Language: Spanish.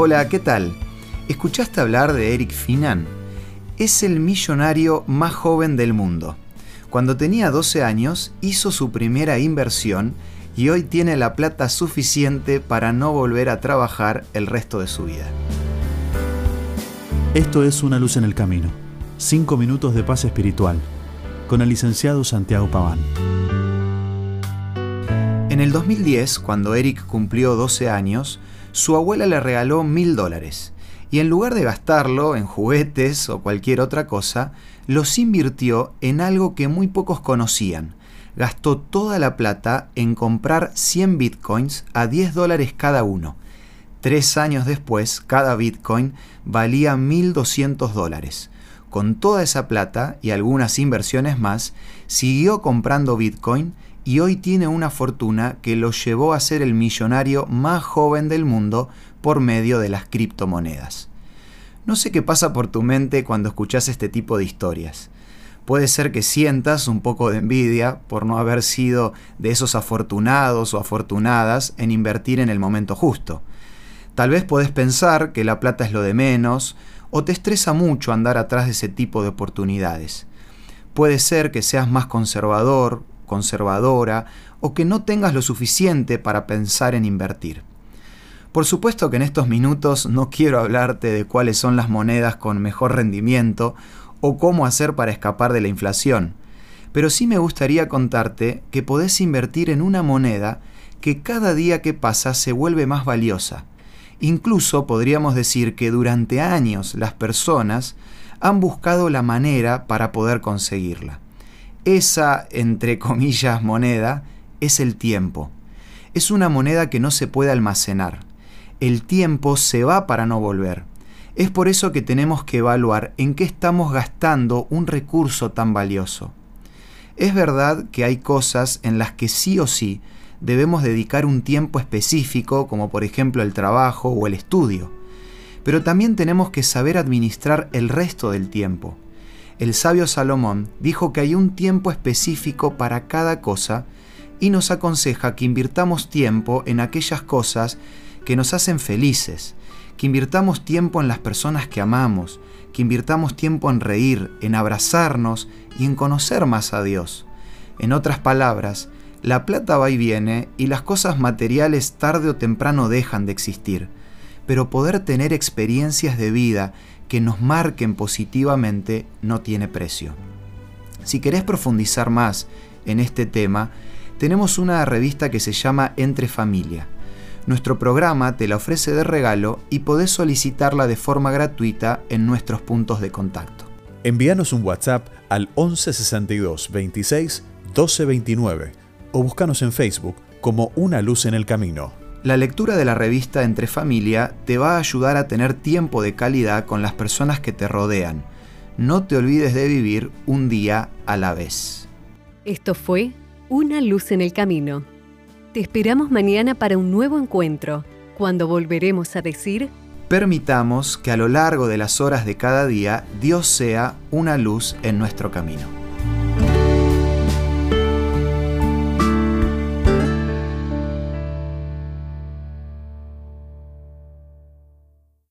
Hola, ¿qué tal? ¿Escuchaste hablar de Eric Finan? Es el millonario más joven del mundo. Cuando tenía 12 años hizo su primera inversión y hoy tiene la plata suficiente para no volver a trabajar el resto de su vida. Esto es Una luz en el camino. Cinco minutos de paz espiritual. Con el licenciado Santiago Paván. En el 2010, cuando Eric cumplió 12 años, su abuela le regaló mil dólares y en lugar de gastarlo en juguetes o cualquier otra cosa, los invirtió en algo que muy pocos conocían. Gastó toda la plata en comprar 100 bitcoins a 10 dólares cada uno. Tres años después, cada bitcoin valía 1.200 dólares. Con toda esa plata y algunas inversiones más, siguió comprando bitcoin y hoy tiene una fortuna que lo llevó a ser el millonario más joven del mundo por medio de las criptomonedas. No sé qué pasa por tu mente cuando escuchas este tipo de historias. Puede ser que sientas un poco de envidia por no haber sido de esos afortunados o afortunadas en invertir en el momento justo. Tal vez puedes pensar que la plata es lo de menos o te estresa mucho andar atrás de ese tipo de oportunidades. Puede ser que seas más conservador conservadora o que no tengas lo suficiente para pensar en invertir. Por supuesto que en estos minutos no quiero hablarte de cuáles son las monedas con mejor rendimiento o cómo hacer para escapar de la inflación, pero sí me gustaría contarte que podés invertir en una moneda que cada día que pasa se vuelve más valiosa. Incluso podríamos decir que durante años las personas han buscado la manera para poder conseguirla. Esa, entre comillas, moneda es el tiempo. Es una moneda que no se puede almacenar. El tiempo se va para no volver. Es por eso que tenemos que evaluar en qué estamos gastando un recurso tan valioso. Es verdad que hay cosas en las que sí o sí debemos dedicar un tiempo específico, como por ejemplo el trabajo o el estudio, pero también tenemos que saber administrar el resto del tiempo el sabio Salomón dijo que hay un tiempo específico para cada cosa y nos aconseja que invirtamos tiempo en aquellas cosas que nos hacen felices, que invirtamos tiempo en las personas que amamos, que invirtamos tiempo en reír, en abrazarnos y en conocer más a Dios. En otras palabras, la plata va y viene y las cosas materiales tarde o temprano dejan de existir, pero poder tener experiencias de vida que nos marquen positivamente no tiene precio. Si querés profundizar más en este tema, tenemos una revista que se llama Entre Familia. Nuestro programa te la ofrece de regalo y podés solicitarla de forma gratuita en nuestros puntos de contacto. Envíanos un WhatsApp al 1162 26 1229 o búscanos en Facebook como Una Luz en el Camino. La lectura de la revista Entre Familia te va a ayudar a tener tiempo de calidad con las personas que te rodean. No te olvides de vivir un día a la vez. Esto fue Una luz en el camino. Te esperamos mañana para un nuevo encuentro, cuando volveremos a decir... Permitamos que a lo largo de las horas de cada día Dios sea una luz en nuestro camino.